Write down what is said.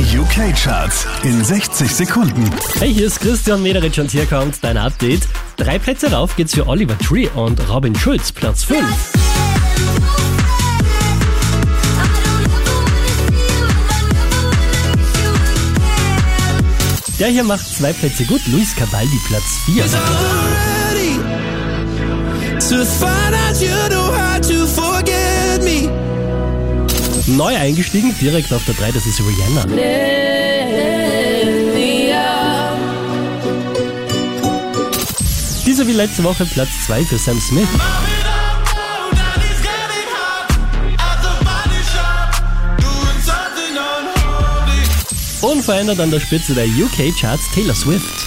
Die UK-Charts in 60 Sekunden. Hey, hier ist Christian Mederich und hier kommt dein Update. Drei Plätze rauf geht's für Oliver Tree und Robin Schulz, Platz 5. Der hier macht zwei Plätze gut, Luis Cavaldi, Platz 4. Neu eingestiegen, direkt auf der 3, das ist Rihanna. Diese wie letzte Woche Platz 2 für Sam Smith. Unverändert an der Spitze der UK-Charts Taylor Swift.